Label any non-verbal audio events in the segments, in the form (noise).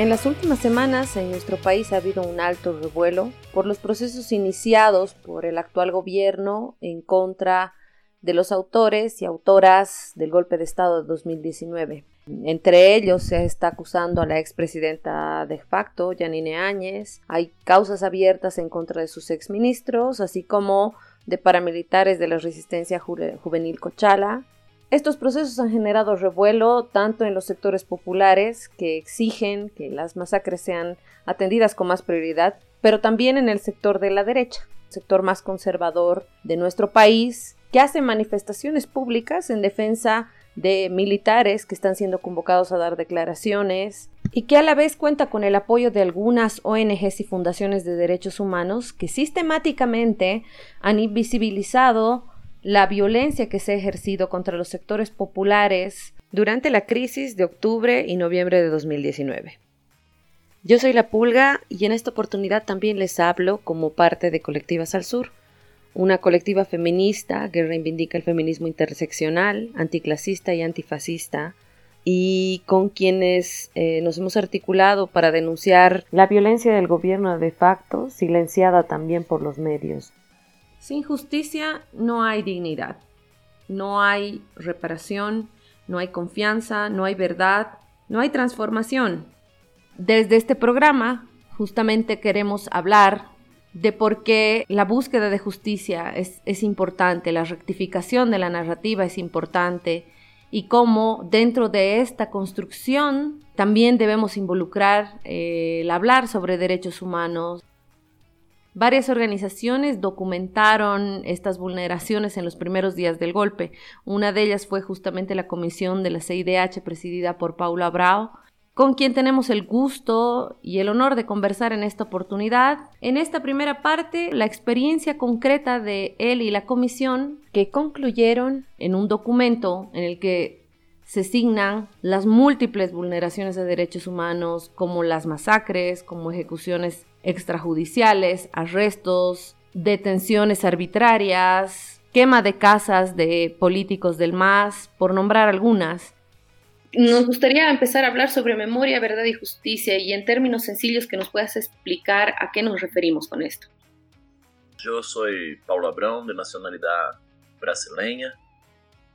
En las últimas semanas en nuestro país ha habido un alto revuelo por los procesos iniciados por el actual gobierno en contra de los autores y autoras del golpe de Estado de 2019. Entre ellos se está acusando a la expresidenta de facto, Yanine Áñez. Hay causas abiertas en contra de sus exministros, así como de paramilitares de la resistencia juvenil Cochala, estos procesos han generado revuelo tanto en los sectores populares, que exigen que las masacres sean atendidas con más prioridad, pero también en el sector de la derecha, sector más conservador de nuestro país, que hace manifestaciones públicas en defensa de militares que están siendo convocados a dar declaraciones y que a la vez cuenta con el apoyo de algunas ONGs y fundaciones de derechos humanos que sistemáticamente han invisibilizado la violencia que se ha ejercido contra los sectores populares durante la crisis de octubre y noviembre de 2019. Yo soy La Pulga y en esta oportunidad también les hablo como parte de Colectivas al Sur, una colectiva feminista que reivindica el feminismo interseccional, anticlasista y antifascista, y con quienes eh, nos hemos articulado para denunciar la violencia del gobierno de facto, silenciada también por los medios. Sin justicia no hay dignidad, no hay reparación, no hay confianza, no hay verdad, no hay transformación. Desde este programa justamente queremos hablar de por qué la búsqueda de justicia es, importante, la rectificación de la narrativa es importante y cómo dentro de esta construcción también debemos involucrar eh, el hablar sobre derechos humanos, Varias organizaciones documentaron estas vulneraciones en los primeros días del golpe. Una de ellas fue justamente la comisión de la CIDH presidida por Paula Brau, con quien tenemos el gusto y el honor de conversar en esta oportunidad. En esta primera parte, la experiencia concreta de él y la comisión que concluyeron en un documento en el que se signan las múltiples vulneraciones de derechos humanos, como las masacres, como ejecuciones extrajudiciales, arrestos, detenciones arbitrarias, quema de casas de políticos del MAS, por nombrar algunas. Nos gustaría empezar a hablar sobre memoria, verdad y justicia y en términos sencillos que nos puedas explicar a qué nos referimos con esto. Yo soy Paula Brown, de nacionalidad brasileña.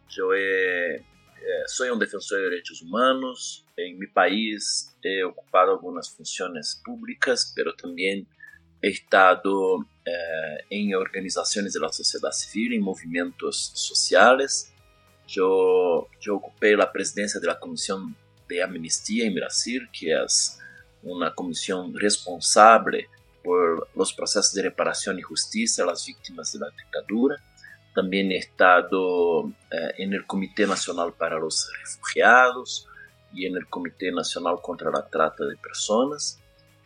Yo he É, sou um defensor de direitos humanos. Em meu país he ocupado algumas funções públicas, mas também he estado eh, em organizações da sociedade civil, em movimentos sociais. Eu, eu ocupei a presidência da Comissão de Amnistia em Brasil, que é uma comissão responsável por os processos de reparação e justiça às vítimas da ditadura. También he estado eh, en el Comité Nacional para los Refugiados y en el Comité Nacional contra la Trata de Personas.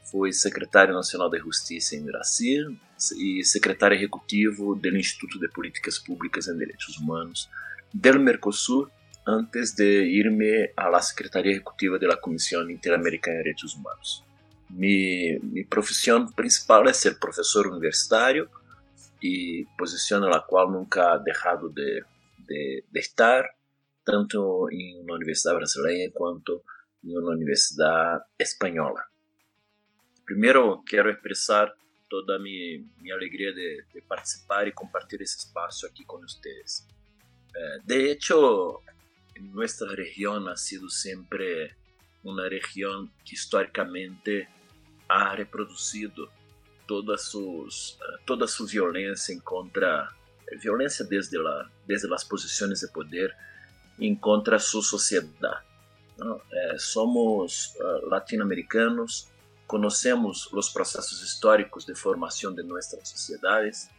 Fui secretário nacional de Justiça em Brasil e secretário executivo do Instituto de Políticas Públicas em Direitos Humanos do Mercosul antes de irme a la Secretaria Ejecutiva da Comissão Interamericana de Direitos Humanos. Mi, mi profissão principal é ser professor universitário y posición en la cual nunca ha dejado de, de, de estar, tanto en una universidad brasileña cuanto en una universidad española. Primero quiero expresar toda mi, mi alegría de, de, participar y compartir ese espacio aquí con ustedes. Eh, de hecho, nuestra región ha sido siempre una región que históricamente ha reproducido toda, sus, eh, toda su violencia en contra, eh, violencia desde, la, desde las posiciones de poder en contra su sociedad. ¿no? Eh, somos uh, latinoamericanos, conocemos los procesos históricos de formación de nuestras sociedades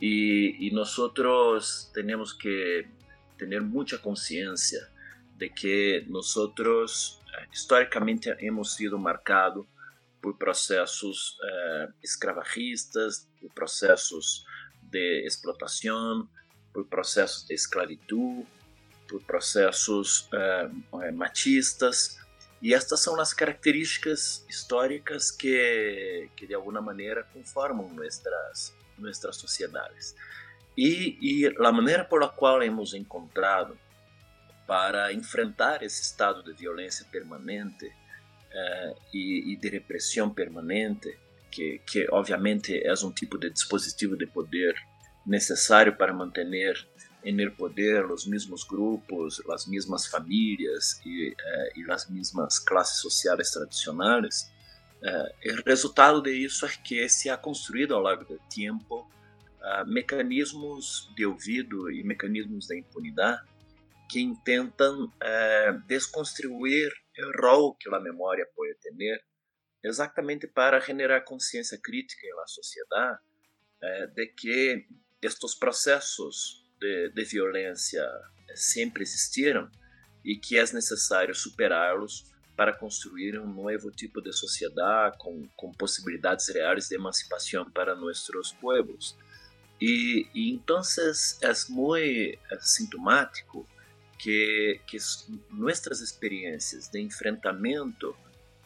y, y nosotros tenemos que tener mucha conciencia de que nosotros históricamente hemos sido marcados por processos eh, escravagistas, por processos de explotação, por processos de esclavitud, por processos eh, eh, machistas. E estas são as características históricas que, que de alguma maneira conformam nossas, nossas sociedades. E, e a maneira por a qual hemos encontrado para enfrentar esse estado de violência permanente uh, e, e, de repressão permanente, que, que obviamente é um tipo de dispositivo de poder necessário para manter em poder os mesmos grupos, as mesmas famílias e, uh, e as mesmas classes sociais tradicionais, uh, o resultado de isso é que se ha construído ao longo do tempo uh, mecanismos de ouvido e mecanismos de impunidade que intentam uh, desconstruir o rol que a memória pode ter, exatamente para generar consciência crítica na sociedade de que estes processos de, de violência sempre existiram e que é necessário superá-los para construir um novo tipo de sociedade com, com possibilidades reais de emancipação para nossos pueblos. E, e então é muito sintomático que, que nossas experiências de enfrentamento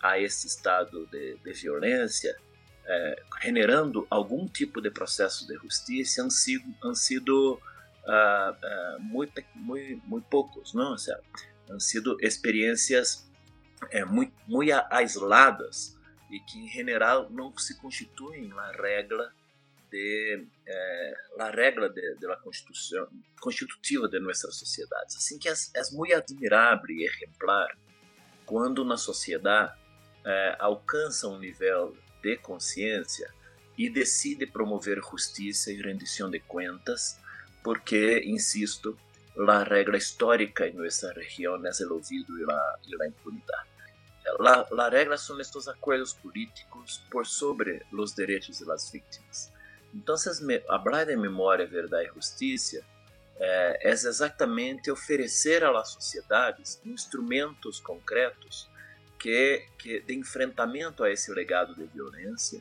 a esse estado de, de violência, eh, generando algum tipo de processo de justiça, han sido, han sido uh, uh, muito, muito, muito poucos, não? O han sido experiências muito, muito aisladas e que, em geral, não se constituem na regra de eh, la regla de, de la constitutiva de nossas sociedades. Assim que é, é muito admirável e exemplar quando na sociedade eh, alcança um nível de consciência e decide promover justiça e rendição de contas, porque, insisto, a regra histórica em nossa região é o ouvido e a, impunidade. La, la regla são estes acordos políticos por sobre os direitos das vítimas. Então, falar de memória, verdade e justiça é, é exatamente oferecer às sociedades instrumentos concretos que, que de enfrentamento a esse legado de violência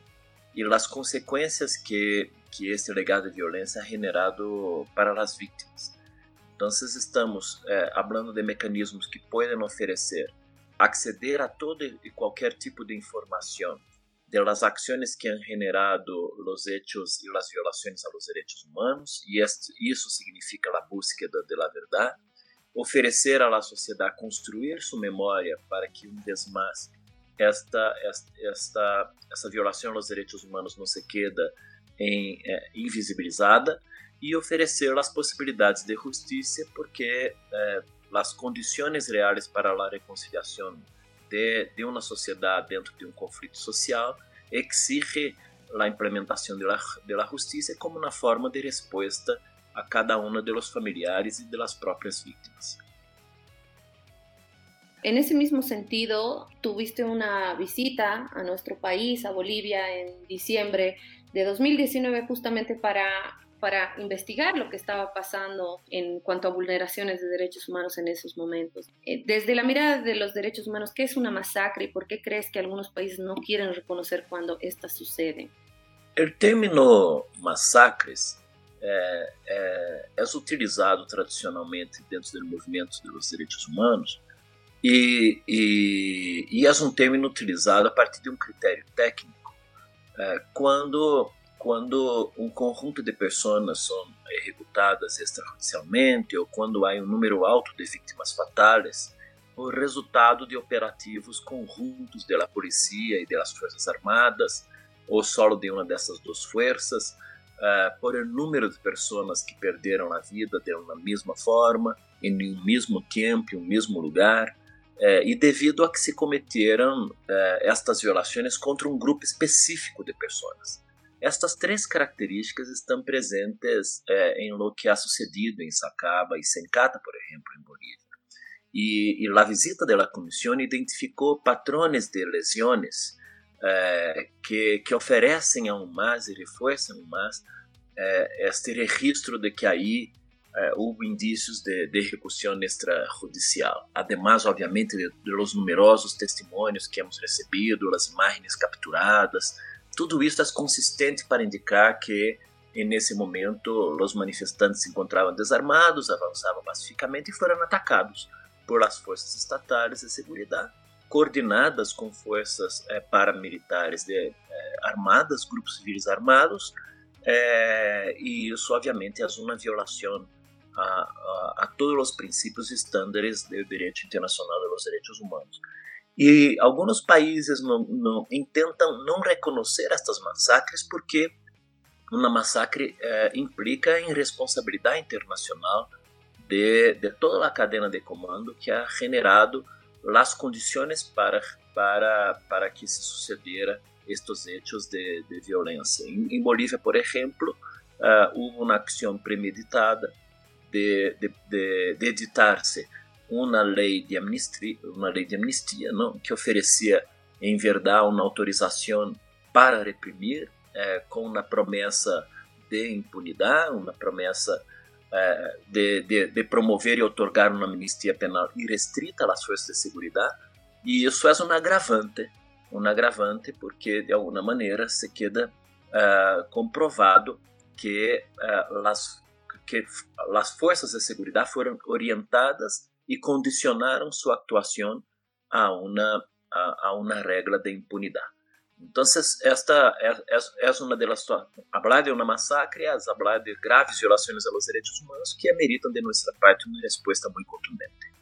e as consequências que que esse legado de violência é generado para as vítimas. Então, estamos é, falando de mecanismos que podem oferecer acceder a todo e qualquer tipo de informação de las acciones que han generado los hechos y las violaciones a los derechos humanos, y esto, isso significa a búsqueda de la verdad, oferecer a la sociedade construir sua memória para que um vez mais esta, esta, esta, essa violação aos direitos humanos não se queda é, invisibilizada e oferecer as possibilidades de justiça porque é, as condições reais para a reconciliação de, de uma sociedade dentro de um conflito social exige a implementação da justiça como uma forma de resposta a cada um dos familiares e das próprias vítimas. En ese mismo sentido, tuviste una visita a nuestro país, a Bolivia, en diciembre de 2019, justamente para para investigar lo que estaba pasando en cuanto a vulneraciones de derechos humanos en esos momentos. Eh, desde la mirada de los derechos humanos, ¿qué es una masacre y por qué crees que algunos países no quieren reconocer cuando estas suceden? El término masacres é, é, é, utilizado tradicionalmente dentro do movimento dos direitos humanos e, e, e, é um termo utilizado a partir de um critério técnico é, quando quando um conjunto de pessoas são executadas extrajudicialmente ou quando há um número alto de vítimas fatais, o resultado de operativos conjuntos da polícia e das forças armadas, ou solo de uma dessas duas forças, uh, por o número de pessoas que perderam a vida de uma mesma forma, em um mesmo tempo, em um mesmo lugar, uh, e devido a que se cometeram uh, estas violações contra um grupo específico de pessoas. Estas três características estão presentes é, em lo que ha sucedido em Sacaba e Sencata, por exemplo, em Bolívia. E, e a visita da comissão identificou patrones de lesões é, que, que oferecem aún mais e reforçam mais é, este registro de que aí é, houve indícios de, de execução extrajudicial. Ademais, obviamente, de, de los numerosos testemunhos que hemos recebido, as imagens capturadas, tudo isso é consistente para indicar que, nesse momento, os manifestantes se encontravam desarmados, avançavam pacificamente e foram atacados por as forças estatais de segurança, coordenadas com forças é, paramilitares de, é, armadas, grupos civis armados, é, e isso, obviamente, é uma violação a, a, a, todos os princípios e estándares do direito internacional dos direitos humanos. E alguns países não, não, tentam não reconhecer estas massacres porque uma massacre eh, implica em responsabilidade internacional de, de toda a cadeia de comando que ha generado as condições para, para, para que se sucediera estes hechos de, de violência. Em, em Bolívia, por exemplo, uh, houve uma ação premeditada de, de, de editar-se uma lei de amnistia, uma lei de amnistia, não, que oferecia em verdade uma autorização para reprimir, eh, com uma promessa de impunidade, uma promessa eh, de, de, de, promover e otorgar uma amnistia penal irrestrita às forças de segurança, e isso é um agravante, um agravante porque de alguma maneira se queda uh, comprovado que, as, que as forças de segurança foram orientadas e condicionaram sua atuação a uma, a, a uma regra de impunidade. Então, esta é, é, é uma das hablar de uma massacre é hablar de graves violações aos direitos humanos que ameritam de nossa parte uma resposta muito contundente.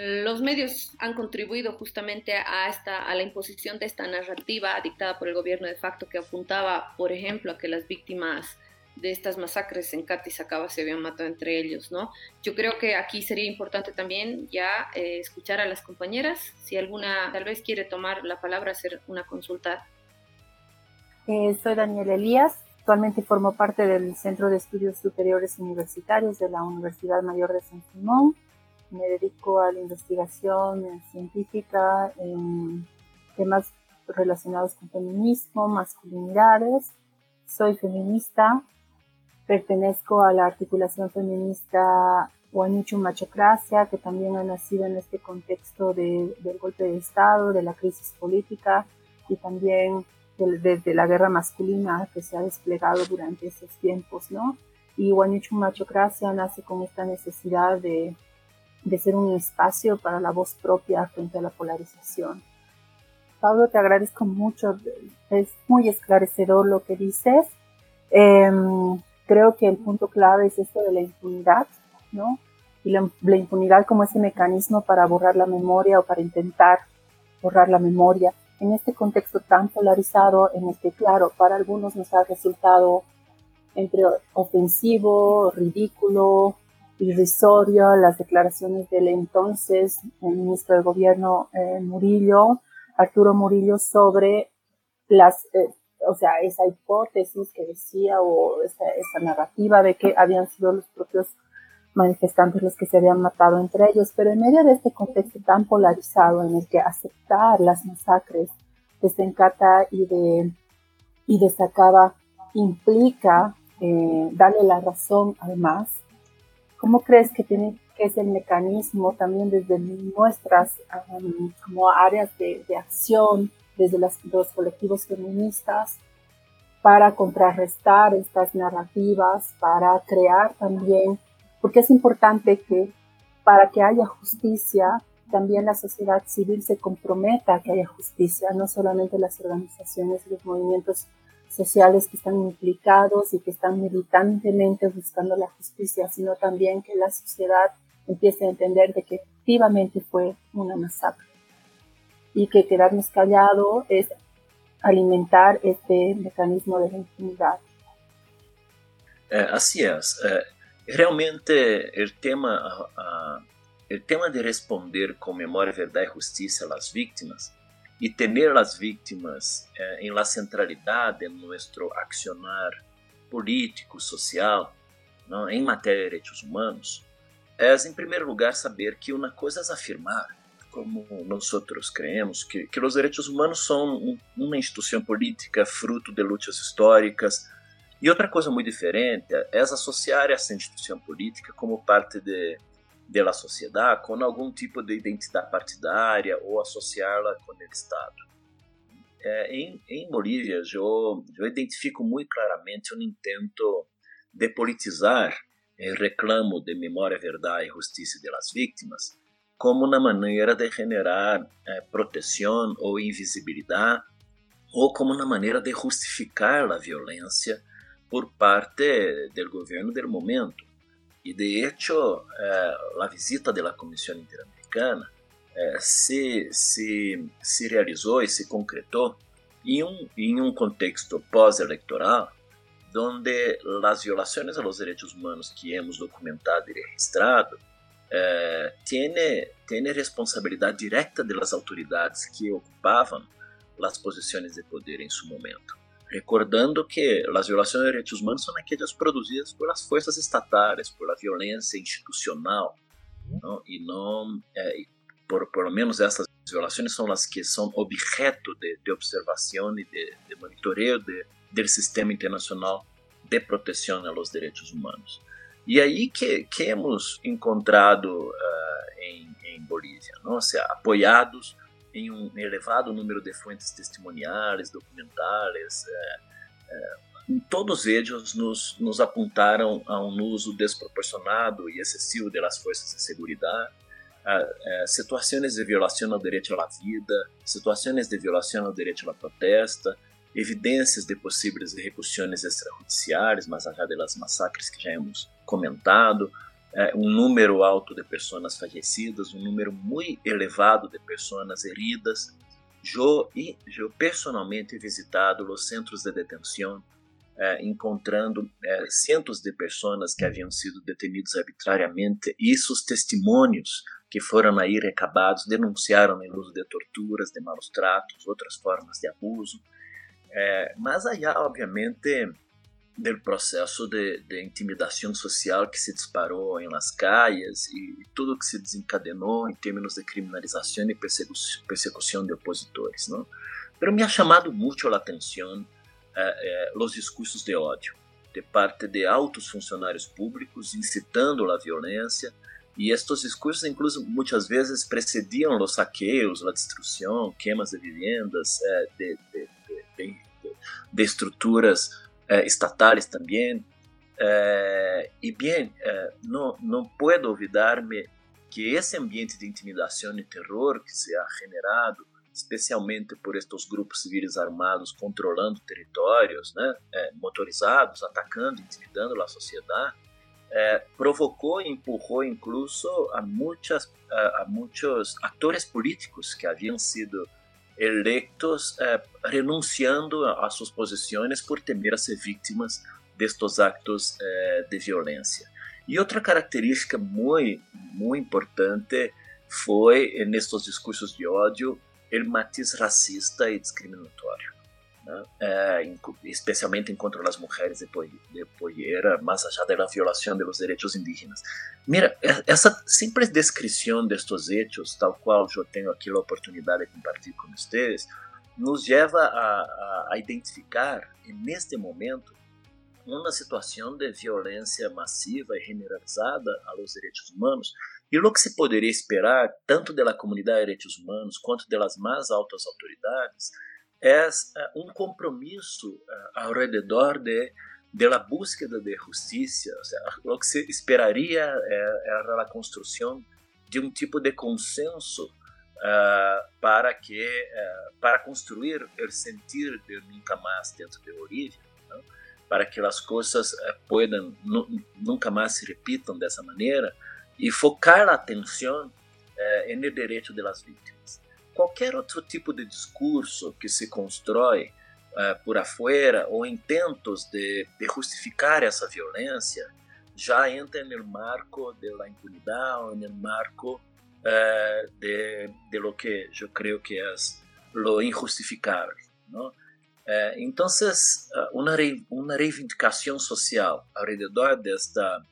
Los medios han contribuido justamente a, esta, a la imposición de esta narrativa dictada por el gobierno de facto que apuntaba, por ejemplo, a que las víctimas de estas masacres en Sacaba se habían matado entre ellos, ¿no? Yo creo que aquí sería importante también ya eh, escuchar a las compañeras, si alguna tal vez quiere tomar la palabra, hacer una consulta. Eh, soy Daniel Elías, actualmente formo parte del Centro de Estudios Superiores Universitarios de la Universidad Mayor de San Simón. Me dedico a la investigación científica en temas relacionados con feminismo, masculinidades. Soy feminista, Pertenezco a la articulación feminista Guanichu Machocracia, que también ha nacido en este contexto del golpe de Estado, de la crisis política y también desde la guerra masculina que se ha desplegado durante esos tiempos, ¿no? Y Guanichu Machocracia nace con esta necesidad de, de ser un espacio para la voz propia frente a la polarización. Pablo, te agradezco mucho, es muy esclarecedor lo que dices. Eh, creo que el punto clave es esto de la impunidad, ¿no? Y la, impunidad como ese mecanismo para borrar la memoria o para intentar borrar la memoria. En este contexto tan polarizado, en el que, claro, para algunos nos ha resultado entre ofensivo, ridículo, irrisorio las declaraciones del entonces ministro de Gobierno eh, Murillo, Arturo Murillo, sobre las eh, o sea, esa hipótesis que decía o esa, narrativa de que habían sido los propios manifestantes los que se habían matado entre ellos, pero en medio de este contexto tan polarizado en el que aceptar las masacres de Sencata y de, y de Sacaba implica eh, darle la razón al más, ¿cómo crees que tiene que es el mecanismo también desde nuestras um, como áreas de, de acción desde los colectivos feministas para contrarrestar estas narrativas, para crear también, porque es importante que para que haya justicia, también la sociedad civil se comprometa a que haya justicia, no solamente las organizaciones y los movimientos sociales que están implicados y que están militantemente buscando la justicia, sino también que la sociedad empiece a entender de que efectivamente fue una masacre y que quedarnos callados es alimentar este mecanismo de la impunidad. É, assim é. é realmente, o tema, o tema de responder com memória, verdade e justiça às vítimas e ter as vítimas é, em la centralidade em nosso accionar político, social, não, em matéria de direitos humanos, é, em primeiro lugar, saber que uma coisa é afirmar como nós creemos, que, que os direitos humanos são uma instituição política fruto de lutas históricas. E outra coisa muito diferente é associar essa instituição política como parte de, da sociedade com algum tipo de identidade partidária ou associá-la com o Estado. É, em, em Bolívia, eu, eu identifico muito claramente um intento de politizar o reclamo de memória, verdade e justiça das vítimas como uma maneira de generar eh, proteção ou invisibilidade, ou como uma maneira de justificar a violência por parte do governo do momento. E de hecho, eh, a visita da Comissão Interamericana é, se, se, se realizou e se concretou em um, em um contexto pós-eleitoral, onde as violações aos direitos humanos que hemos documentado e registrado eh, tiene, tiene responsabilidade direta das autoridades que ocupavam as posições de poder em seu momento. Recordando que as violações de direitos humanos são aquelas produzidas por as forças estatais, por a violência institucional, não? e não, eh, por, por menos essas violações são as que são objeto de, de e de, de monitoreio de, do sistema internacional de proteção aos direitos humanos. E aí que, que hemos encontrado uh, em, em, Bolívia, não? Seja, apoiados em um elevado número de fontes testemuniais, documentais, uh, uh, todos eles nos, nos apontaram a um uso desproporcionado e excessivo das forças de segurança, situações de violação ao direito à vida, situações de violação ao direito à protesta, evidências de possíveis recussões extrajudiciais, mais allá das massacres que já hemos comentado, é, um número alto de pessoas falecidas, um número muito elevado de pessoas heridas. Eu, eu personalmente visitado os centros de detenção, é, encontrando é, centos de pessoas que haviam sido detenidas arbitrariamente e seus testemunhos que foram aí recabados denunciaram o uso de torturas, de maus tratos, outras formas de abuso. É, mas aí, obviamente, do processo de, de, intimidação social que se disparou em las calles e tudo que se desencadenou em termos de criminalização e persecução de opositores, não? Pero me ha chamado muito a atenção eh, eh, os discursos de ódio de parte de altos funcionários públicos incitando a violência e estes discursos, incluso muitas vezes precediam os saqueios, a destruição, queimas de vivendas, eh, de, de, de, de estruturas eh, estatales también. Eh, y bien, eh, no, no puedo olvidarme que esse ambiente de intimidação e terror que se ha generado, especialmente por estes grupos civis armados controlando territórios, né, é, motorizados, atacando, intimidando a sociedade, é, provocou e empurrou incluso a, muitas, a, a muitos atores políticos que haviam sido electos eh, renunciando a suas posições por temer a ser vítimas destes actos eh, de violência. E outra característica muito, muito importante foi, nestes discursos de ódio, o matiz racista e discriminatório né? é, especialmente contra as mulheres de, de poeira, mais allá da violação dos direitos indígenas. Mira, essa simples descrição destes hechos, tal qual eu tenho aqui a oportunidade de compartilhar com vocês, nos leva a, a identificar, neste momento, uma situação de violência massiva e generalizada aos direitos humanos e o que se poderia esperar tanto da comunidade de direitos humanos quanto das mais altas autoridades é um compromisso ao redor de la búsqueda de justiça, o lo que se esperaria era a construção de um tipo de consenso uh, para que uh, para construir o sentir de nunca mais dentro de Bolívia, não? para que as coisas uh, puedan nunca mais se repitam dessa maneira e focar a atenção uh, no direito das vítimas qualquer outro tipo de discurso que se constrói uh, por afuera ou intentos de, de, justificar essa violência já entra no marco da impunidade, no marco uh, de, de lo que eu creio que é lo injustificável. Uh, então, uma, uma reivindicação social ao redor desta,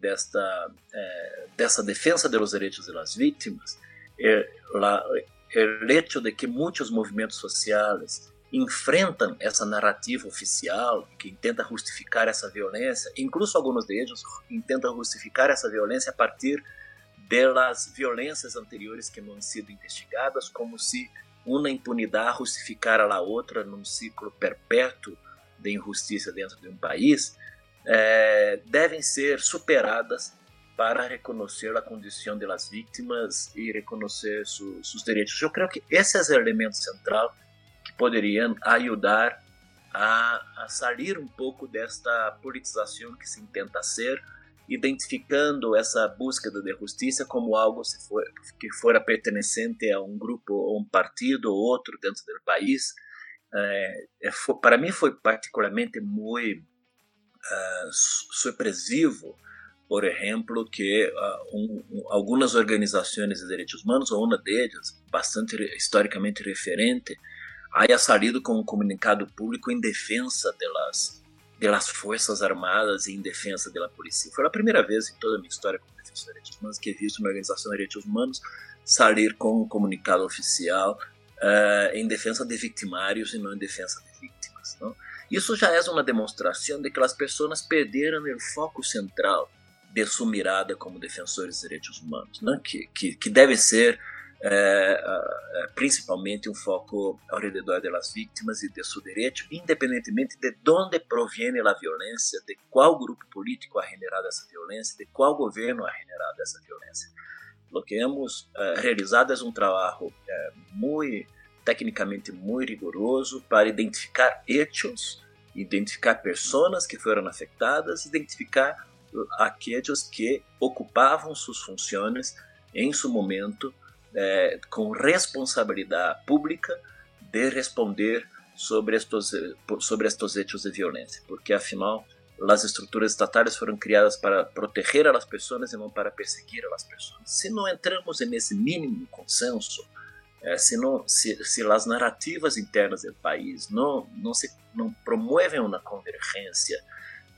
desta, dessa defesa dos direitos das vítimas, é, la, o hecho de que muitos movimentos sociais enfrentam essa narrativa oficial que tenta justificar essa violência, incluso alguns deles tentam justificar essa violência a partir das violências anteriores que não han sido investigadas, como se uma impunidade justificara a outra num ciclo perpétuo de injustiça dentro de um país, é, devem ser superadas para reconhecer a condição das vítimas e reconhecer seus direitos. Eu creio que esse é o elemento central que poderiam ajudar a, a sair um pouco desta politização que se intenta ser identificando essa búsqueda de justiça como algo for, que fora pertencente a um grupo ou um partido ou outro dentro do país. É, foi, para mim foi particularmente muito uh, surpresivo, por exemplo, que uh, um, um, algumas organizações de direitos humanos, ou uma delas, bastante historicamente referente, haya salido com um comunicado público em defesa delas das Forças Armadas e em defesa da polícia. Foi a primeira vez em toda a minha história como defensor de direitos humanos que visto uma organização de direitos humanos sair com um comunicado oficial uh, em defesa de victimários e não em defesa de vítimas. Não? Isso já é uma demonstração de que as pessoas perderam o foco central de sua mirada como defensores de direitos humanos, né? que, que, que deve ser é, é, principalmente um foco ao redor das vítimas e de seu direito, independentemente de onde proviene a violência, de qual grupo político ha generado essa violência, de qual governo ha generado essa violência. O que hemos é, realizado é um trabalho é, muito tecnicamente muito rigoroso para identificar hechos, identificar pessoas que foram afetadas, identificar aqueles que ocupavam suas funções em seu momento é, com responsabilidade pública de responder sobre estes, sobre estes hechos de violência, porque afinal as estruturas estatais foram criadas para proteger as pessoas e não para perseguir as pessoas. Se não entramos nesse mínimo consenso, é, se, não, se, se as narrativas internas do país não, não, se, não promovem uma convergência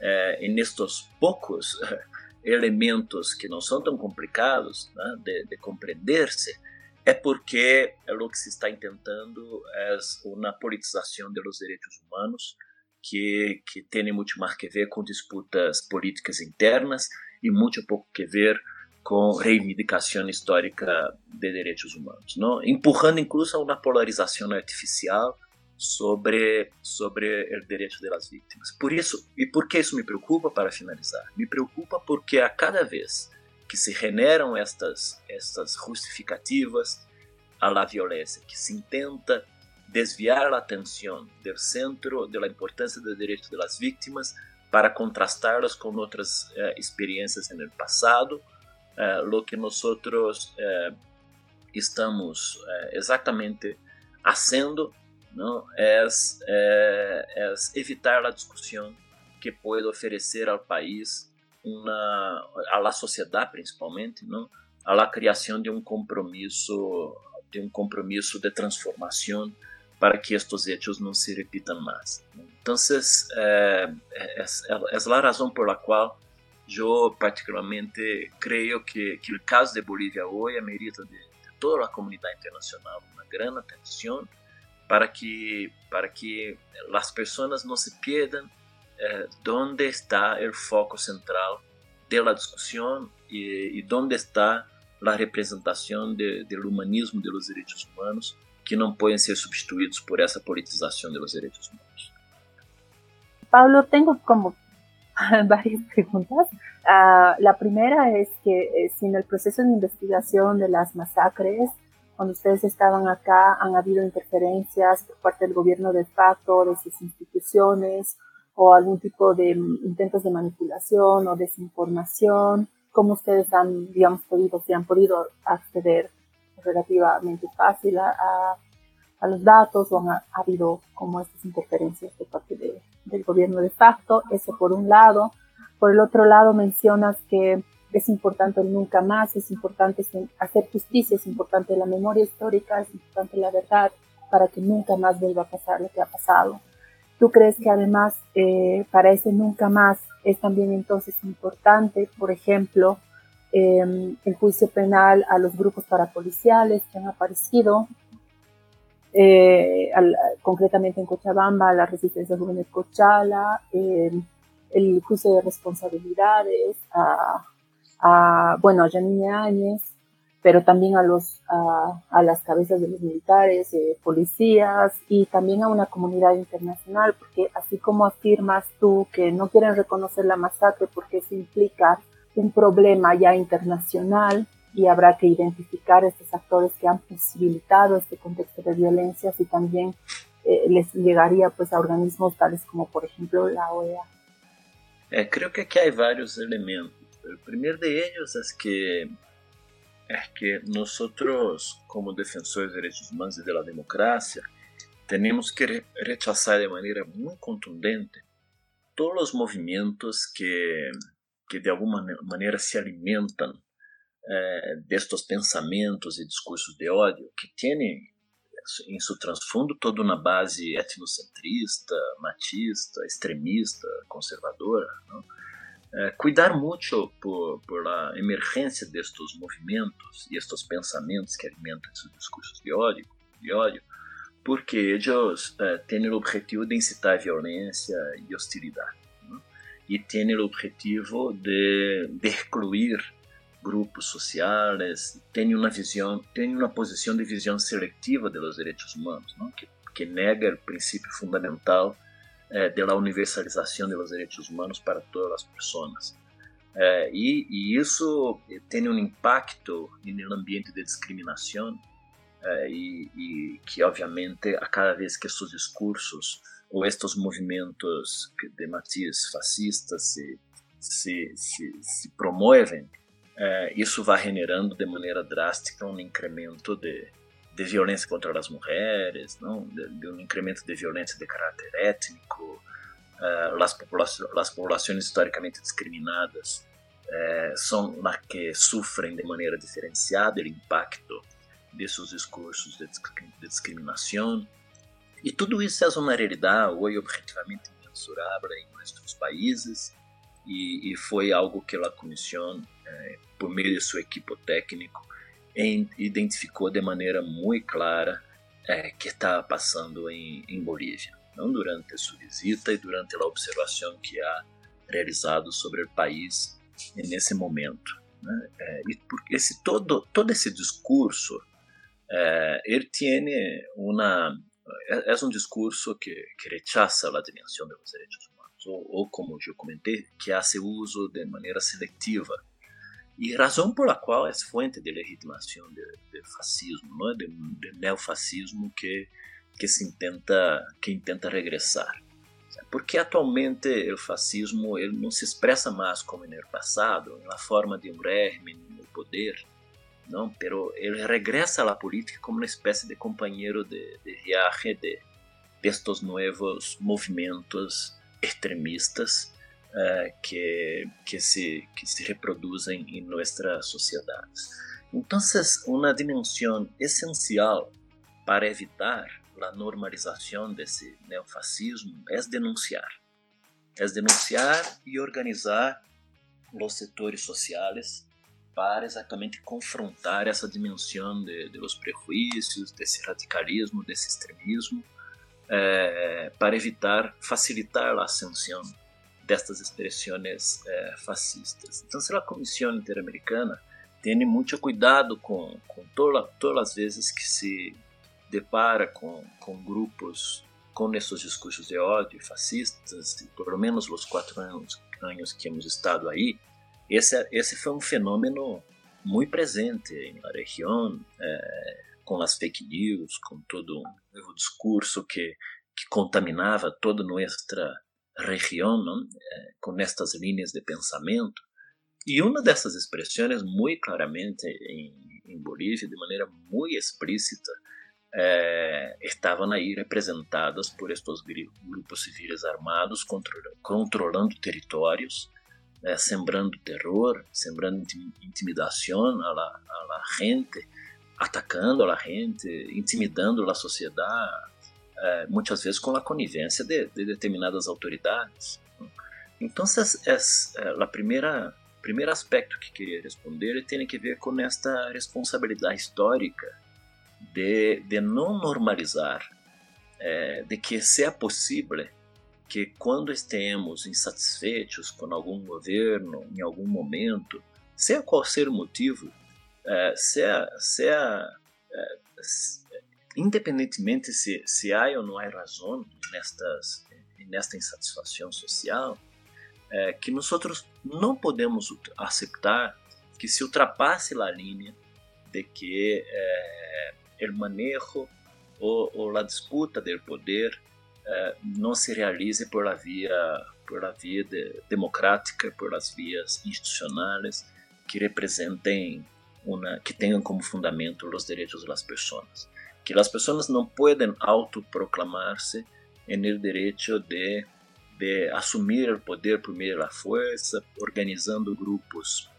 é, nestes poucos (laughs) elementos que não são tão complicados né, de, de compreender-se, é porque o que se está tentando é uma politização dos direitos humanos que, que tem muito mais que ver com disputas políticas internas e muito pouco que ver com reivindicação histórica de direitos humanos, não? empurrando incluso a uma polarização artificial sobre sobre o direito das vítimas. Por isso, e por que isso me preocupa para finalizar? Me preocupa porque a cada vez que se generam estas estas justificativas la violência, que se intenta desviar a atenção do centro da importância do direito das vítimas para contrastá-las com outras eh, experiências no passado, eh, lo que nós eh, estamos eh, exatamente fazendo não é, evitar a discussão que pode oferecer ao país uma a la principalmente não a la de um compromisso de um compromisso de transformação para que estes hechos não se repitam mais. Então, é, é, é, é a razão por la qual eu particularmente creio que, que caso de Bolívia hoje merita de, de toda a comunidade internacional uma grande atenção para que para que as pessoas não se percam eh, onde está o foco central da discussão e, e onde está a representação de, do humanismo dos direitos humanos que não podem ser substituídos por essa politização dos direitos humanos. Pablo, tenho como (laughs) varias preguntas. Uh, la primera es que eh, si en el proceso de investigación de las masacres cuando ustedes estaban acá han habido interferencias por parte del gobierno de facto, de sus instituciones, o algún tipo de intentos de manipulación o desinformación, cómo ustedes han, digamos, podido, si han podido acceder relativamente fácil a, a, los datos o han ha, habido como estas interferencias por parte de, del gobierno de facto, eso por un lado. Por el otro lado mencionas que es importante el nunca más, es importante hacer justicia, es importante la memoria histórica, es importante la verdad para que nunca más vuelva a pasar lo que ha pasado. ¿Tú crees que además eh, para ese nunca más es también entonces importante, por ejemplo, em, el juicio penal a los grupos parapoliciales que han aparecido, eh, concretamente en Cochabamba, la resistencia juvenil Cochala, em, el juicio de responsabilidades a, a, bueno, a Janine Áñez, pero también a, los, a, las cabezas de los militares, eh, policías y también a una comunidad internacional, porque así como afirmas tú que no quieren reconocer la masacre porque eso implica un problema ya internacional y habrá que identificar estos actores que han posibilitado este contexto de violencia y también eh, les llegaría pues a organismos tales como por ejemplo la OEA. Eh, creo que aquí hay varios elementos El primer de es que es que nosotros como defensores de derechos humanos y de la democracia tenemos que rechazar de manera muy contundente todos los movimientos que, que de alguna manera se alimentan eh, pensamientos y discursos de odio que tienen em seu transfundo toda uma base etnocentrista, machista, extremista, conservadora. É, cuidar muito por, por a emergência destes movimentos e estes pensamentos que alimentam esses discursos de ódio, de ódio porque eles é, têm o objetivo de incitar violência e hostilidade. E têm o objetivo de, de excluir grupos sociais, tem uma visão, tem uma posição de visão seletiva dos direitos humanos, não? Que, que nega o princípio fundamental eh, da universalização dos direitos humanos para todas as pessoas. Eh, e, e, isso tem um impacto no ambiente de discriminação eh, e, e, que, obviamente, a cada vez que esses discursos ou estes movimentos de matiz fascistas se, se, se, se promovem, isso vai generando de maneira drástica um incremento de, de violência contra as mulheres, não? De, de um incremento de violência de caráter étnico, uh, as, populações, as populações historicamente discriminadas uh, são as que sofrem de maneira diferenciada o impacto desses discursos de, de discriminação. E tudo isso é uma realidade hoje objetivamente mensurável em nossos países e, e foi algo que a Comissão eh, por meio de seu equipo técnico, identificou de maneira muito clara é, que estava passando em, em Bolívia, não durante sua visita e durante a observação que ha realizado sobre o país nesse momento. Né? É, e porque esse todo todo esse discurso é, ele tem uma é, é um discurso que, que rechaça a dimensão dos direitos humanos ou, ou como eu comentei que hace uso de maneira seletiva e razão por a qual é fonte de legitimação do fascismo, não é? de, de neofascismo que que se intenta que intenta regressar. Porque atualmente o fascismo ele não se expressa mais como no passado, na forma de um régimen no poder, não, pero ele regressa à política como uma espécie de companheiro de, de viagem de, de estes novos movimentos extremistas uh, que, que, se, que se reproduzem em nossas sociedades. Então, uma dimensão essencial para evitar a normalização desse neofascismo é denunciar. É denunciar e organizar os setores sociais para exatamente confrontar essa dimensão de, de los prejuízos, desse radicalismo, desse extremismo, eh, para evitar, facilitar a ascensão destas expressões eh, fascistas. Então, a Comissão Interamericana tem muito cuidado com, com toda, todas as vezes que se depara com, com grupos com esses discursos de ódio fascistas, pelo menos os quatro anos, anos que hemos estado aí, esse, esse foi um fenômeno muito presente na região, eh, com as fake news, com todo o discurso que, que contaminava toda nossa região não? Eh, com estas linhas de pensamento. E uma dessas expressões, muito claramente em, em Bolívia, de maneira muito explícita, eh, estavam aí representadas por estes grupos civis armados controlando territórios, eh, sembrando terror, sembrando intimidação à gente, atacando a gente, intimidando a sociedade, é, muitas vezes com a conivência de, de determinadas autoridades. Então, é, é, o primeira primeiro aspecto que queria responder tem a ver com esta responsabilidade histórica de, de não normalizar, é, de que seja possível que quando estemos insatisfeitos com algum governo, em algum momento, seja qual ser o motivo, é, seja, seja é, independentemente se, se há ou não há razão nestas, nesta insatisfação social, é, que nós não podemos aceitar que se ultrapasse a linha de que é, o manejo ou, ou a disputa do poder eh, não se realize por a via por a via de, democrática, por as vias institucionais que representem uma que tenham como fundamento os direitos das pessoas, que as pessoas não podem autoproclamar-se en derecho de de assumir o poder por meio da força, organizando grupos,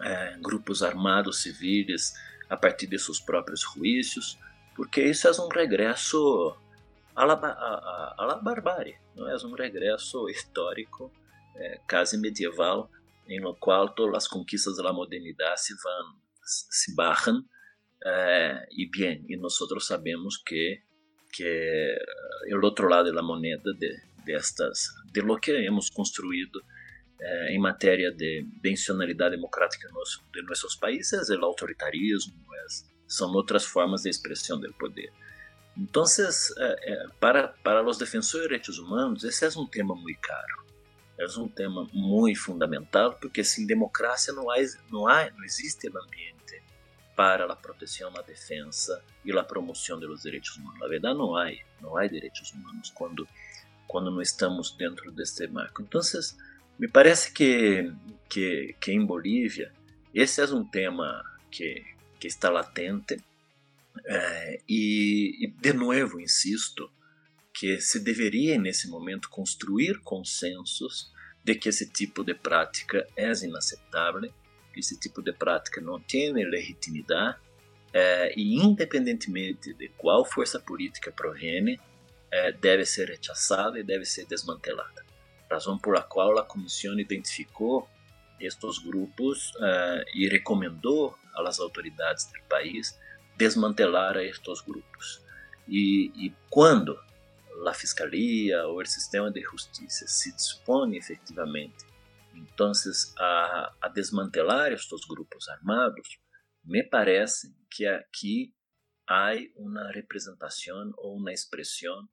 eh, grupos armados civis a partir de seus próprios juízos, porque isso é um regresso à a, a, la barbárie, não é um regresso histórico, eh, quase medieval, em no qual todas as conquistas da modernidade se vão, se barram, eh, e bem, e nós sabemos que que o outro lado da moneda de, destas, de lo que hemos construído eh, em matéria de intencionalidade democrática nos, de nossos países, o autoritarismo, es, são outras formas de expressão do poder. Então, eh, eh, para, para os defensores de direitos humanos, esse é um tema muito caro. É um tema muito fundamental, porque sem democracia não, há, não, há, não existe o ambiente para a proteção, a defesa e a promoção dos direitos humanos. Na verdade, não há, não há direitos humanos quando quando não estamos dentro deste marco. Então, me parece que, que, que em Bolívia esse é um tema que, que está latente e, e, de novo, insisto, que se deveria nesse momento construir consensos de que esse tipo de prática é inaceitável, esse tipo de prática não tem legitimidade é, e independentemente de qual força política provém, é, deve ser rechaçada e deve ser desmantelada. Razão por a qual a comissão identificou estes grupos uh, e recomendou às autoridades do país desmantelar estes grupos. E, e quando a fiscalia ou o sistema de justiça se dispõe efetivamente então a, a desmantelar estes grupos armados, me parece que aqui há uma representação ou uma expressão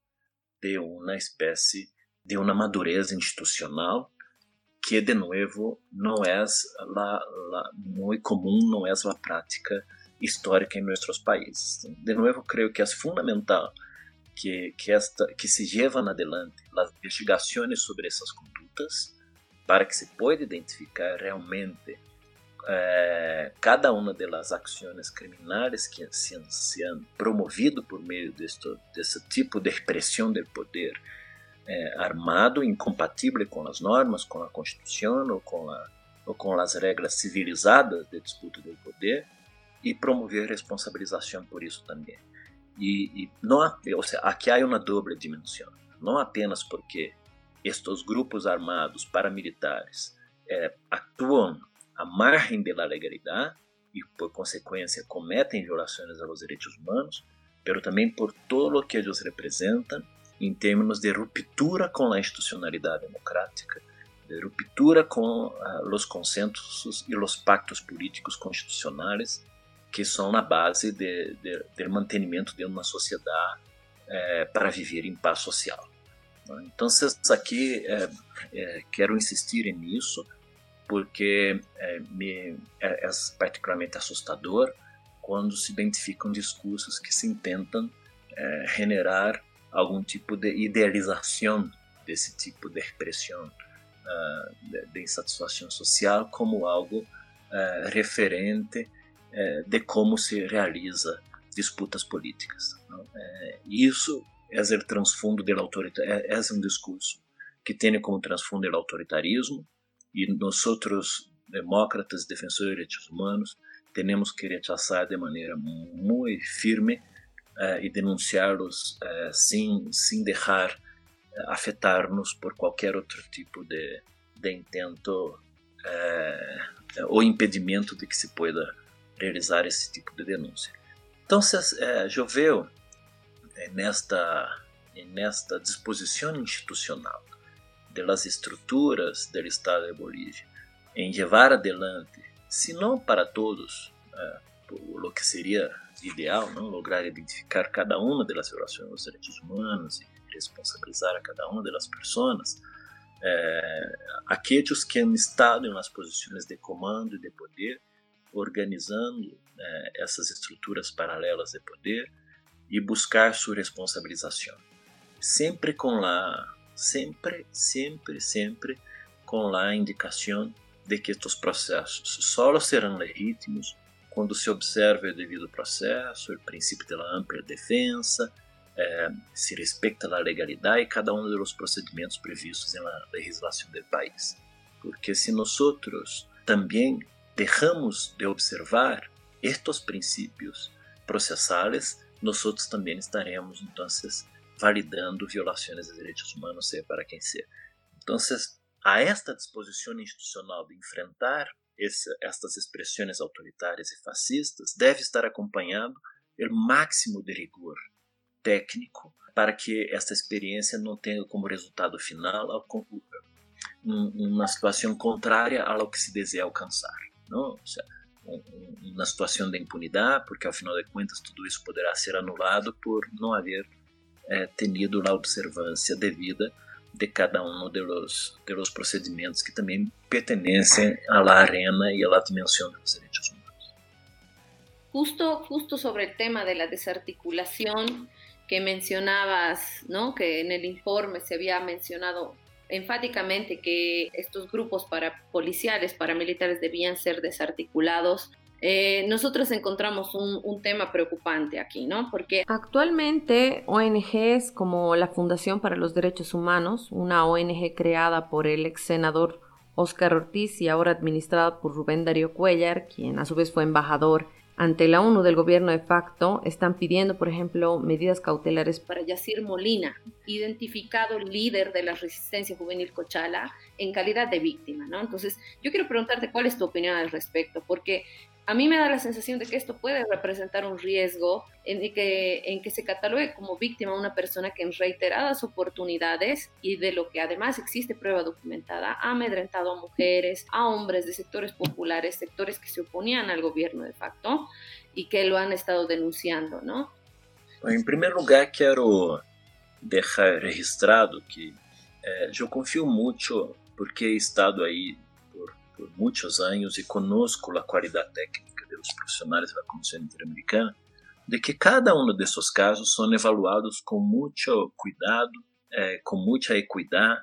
de uma espécie de uma madureza institucional que de novo não é muito comum, não é a prática histórica em nossos países. De novo, creio que é fundamental que que esta que se llevan adelante as investigações sobre essas condutas para que se possa identificar realmente eh, cada uma das ações criminais que se, han promovido por meio desse tipo de repressão do poder eh, armado, incompatível com as normas, com a Constituição ou com, as regras civilizadas de disputa do poder e promover responsabilização por isso também. E, e não ou seja, aqui há uma doble dimensão, não apenas porque estes grupos armados paramilitares eh, atuam à margem da legalidade e, por consequência, cometem violações aos direitos humanos, mas também por todo o que eles representam em termos de ruptura com a institucionalidade democrática, de ruptura com uh, os consensos e os pactos políticos constitucionais que são na base de mantenimento de uma sociedade eh, para viver em paz social. Então, aqui eh, eh, quero insistir nisso porque é, me, é, é, particularmente assustador quando se identificam discursos que se intentam é, generar algum tipo de idealização desse tipo de repressão, uh, de, de, insatisfação social, como algo uh, referente uh, de como se realiza disputas políticas. É, isso é transfundo do autoritarismo, é, é um discurso que tem como transfundo o autoritarismo, e nós outros demócratas, defensores de direitos humanos, temos que rechazar de maneira muito firme uh, e denunciá-los uh, sem, sem deixar uh, afetar-nos por qualquer outro tipo de, de intento ou impedimento de que se pueda realizar esse tipo de denúncia. Então, eu vejo nesta, nesta disposição institucional de las estruturas del Estado de Bolívia em levar adelante, se não para todos, é, o que seria ideal, não lograr identificar cada uma das violações dos direitos humanos e responsabilizar a cada uma das pessoas, é, aqueles que han estado nas posições de comando e de poder, organizando é, essas estruturas paralelas de poder e buscar sua responsabilização. sempre com a sempre, sempre, sempre com a indicação de que estes processos só serão legítimos quando se observa o devido processo, o princípio da ampla defesa, eh, se respeita a legalidade e cada um dos procedimentos previstos na legislação do país. Porque se nós também deixamos de observar estes princípios processais, nós também estaremos então validando violações de direitos humanos, seja para quem seja. Então, a esta disposição institucional de enfrentar esse, estas expressões autoritárias e fascistas deve estar acompanhado o máximo de rigor técnico para que esta experiência não tenha como resultado final uma situação contrária ao que se deseja alcançar. Não? Ou seja, uma situação de impunidade, porque ao final de contas tudo isso poderá ser anulado por não haver eh, tenido a observância devida de cada um de los procedimentos que também pertencem à arena e à dimensão dos direitos humanos. Justo, justo sobre el tema de la desarticulación que mencionabas, ¿no? que en el informe se había mencionado enfáticamente que estos grupos para policiales, paramilitares debían ser desarticulados. Eh, nosotros encontramos un, tema preocupante aquí, ¿no? Porque actualmente ONGs como la Fundación para los Derechos Humanos, una ONG creada por el ex senador Oscar Ortiz y ahora administrada por Rubén Darío Cuellar, quien a su vez fue embajador ante la ONU del gobierno de facto están pidiendo, por ejemplo, medidas cautelares para Yacir Molina, identificado líder de la resistencia juvenil Cochala en calidad de víctima, ¿no? Entonces, yo quiero preguntarte cuál es tu opinión al respecto, porque a mí me da la sensación de que esto puede representar un riesgo en que, en que se catalogue como víctima una persona que en reiteradas oportunidades y de lo que además existe prueba documentada, ha amedrentado a mujeres, a hombres de sectores populares, sectores que se oponían al gobierno de facto y que lo han estado denunciando, ¿no? En primer lugar, quiero dejar registrado que eh, yo confío mucho porque he estado ahí por muitos anos e conosco a qualidade técnica dos profissionais da Comissão Interamericana, de que cada um desses casos são avaliados com muito cuidado, eh, com muita equidade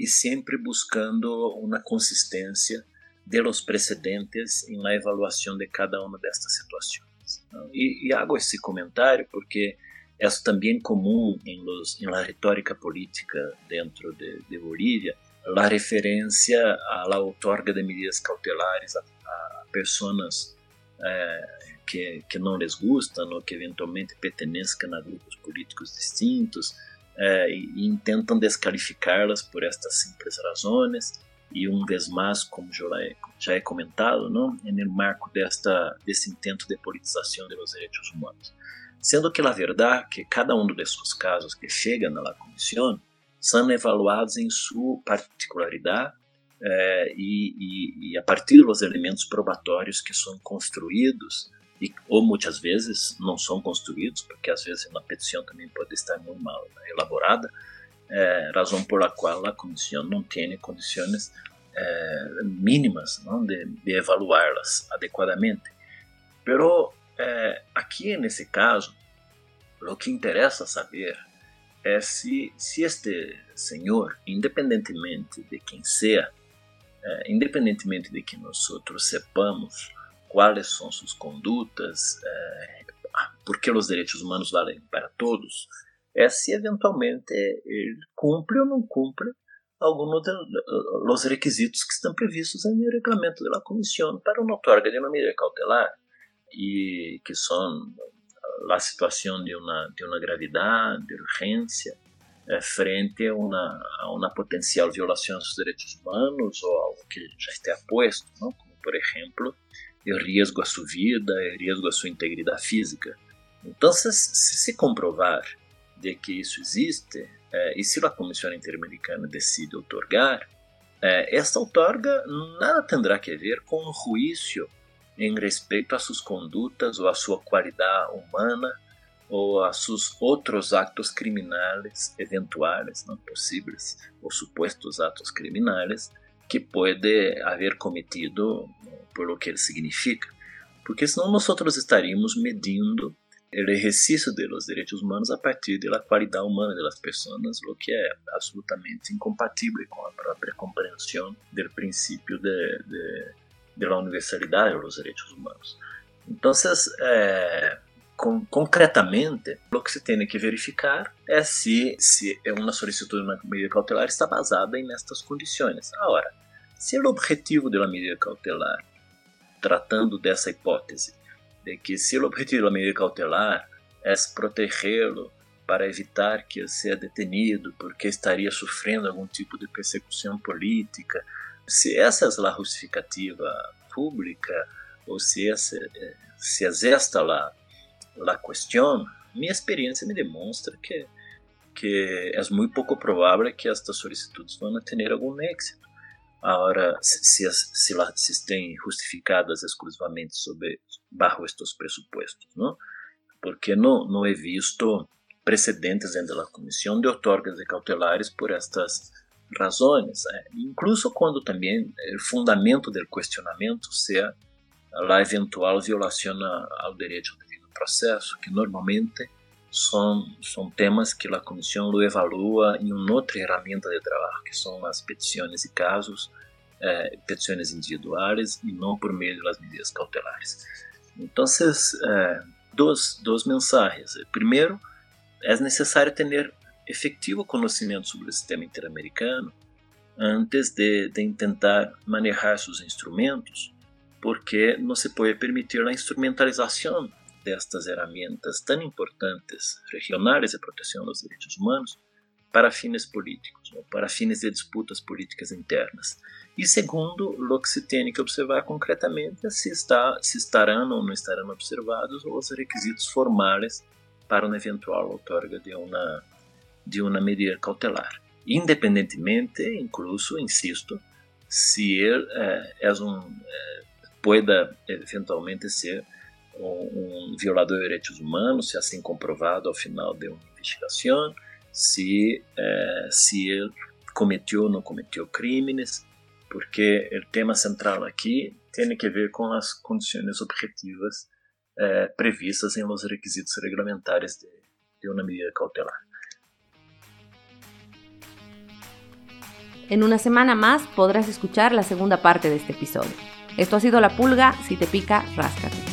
e sempre buscando uma consistência de los precedentes em la de cada uma destas situações. E, e hago esse comentário porque é também comum em, los, la retórica política dentro de, de A referência à outorga de medidas cautelares a, a é, que, que não lhes gustam ou que eventualmente pertencem a grupos políticos distintos é, e, e tentam descalificá-las por estas simples razões e um vez mais, como já é, já é comentado, não, no marco desta desse intento de politização dos direitos humanos, sendo que a verdade que cada um desses casos que chega na comissão são evaluados em sua particularidade é, e, e, e, a partir dos elementos probatórios que são construídos e, ou muitas vezes não são construídos, porque às vezes uma petição também pode estar muito mal elaborada, é, razão por la qual a comissão não tem condições é, mínimas não, de, de evaluá-las adequadamente. Pero aqui nesse caso, o que interessa saber é se, se este senhor, independentemente de quem seja, é, independentemente de que nós outros sepamos quais são suas condutas, é, porque os direitos humanos valem para todos, é se eventualmente ele cumpre ou não cumpre alguns dos requisitos que estão previstos no regulamento da comissão para uma outorga de uma cautelar e que são a situação de uma, de uma gravidade, de urgência, é, frente a uma, a uma potencial violação dos direitos humanos ou algo que já está posto, não? como por exemplo, o risco à sua vida, o risco à sua integridade física. Então, se se comprovar de que isso existe, é, e se a Comissão Interamericana decide otorgar, é, esta nada terá que ver com o juízo em respeito às suas condutas ou à sua qualidade humana ou a seus outros atos criminais eventuais, não possíveis, ou supostos atos criminais que pode haver cometido por o que ele significa. Porque senão nós estaríamos medindo el ejercicio de los derechos humanos a partir de la cualidad humana de las personas, lo que es absolutamente incompatible con la propia comprensión del principio de, de, de la universalidad de los derechos humanos. Entonces, eh, con, concretamente, lo que se tem que verificar é se, se uma solicitude de uma medida cautelar está basada em estas condições. Agora, se o objetivo da medida cautelar, tratando dessa hipótese, de que se o objetivo da medida cautelar é protegê-lo para evitar que ele seja detenido porque estaria sofrendo algum tipo de persecução política, se essa é a justificativa pública ou se, essa, se é esta a, questão, minha experiência me demonstra que, que é muito pouco provável que estas solicitudes vão ter algum êxito. Agora, se, se, se estén justificadas exclusivamente sobre, bajo estos presupuestos, ¿no? Porque no, no he visto precedentes dentro da comissão de otorgas de cautelares por estas razões, ¿eh? incluso quando também o fundamento do questionamento seja a eventual violação ao direito ao devido processo, que normalmente são, são temas que a comissão lo evalua em uma outra ferramenta de trabalho, que são as petições e casos, eh, individuais e não por meio das medidas cautelares. Então, eh, duas, duas mensagens. Primeiro, é necessário ter efetivo conhecimento sobre o sistema interamericano antes de, de tentar manejar seus instrumentos, porque não se pode permitir a instrumentalização destas ferramentas tão importantes regionais de proteção dos direitos humanos para fins políticos ou para fins de disputas políticas internas. E segundo, o que se tem que observar concretamente é se, está, se estarão ou não estarão observados os requisitos formais para uma eventual outorga de uma, de uma medida cautelar. Independentemente, incluso, insisto, se ele é, é um, pueda eventualmente ser um, violador de direitos humanos, se assim comprovado ao final de uma investigação, se, eh, se ele cometeu ou não cometeu crimes, porque o tema central aqui tem que ver com as condições objetivas eh, previstas em los requisitos regulamentares de, de uma medida cautelar. En una semana más podrás escuchar la segunda parte de este episodio. Esto ha sido La Pulga, si te pica, ráscate.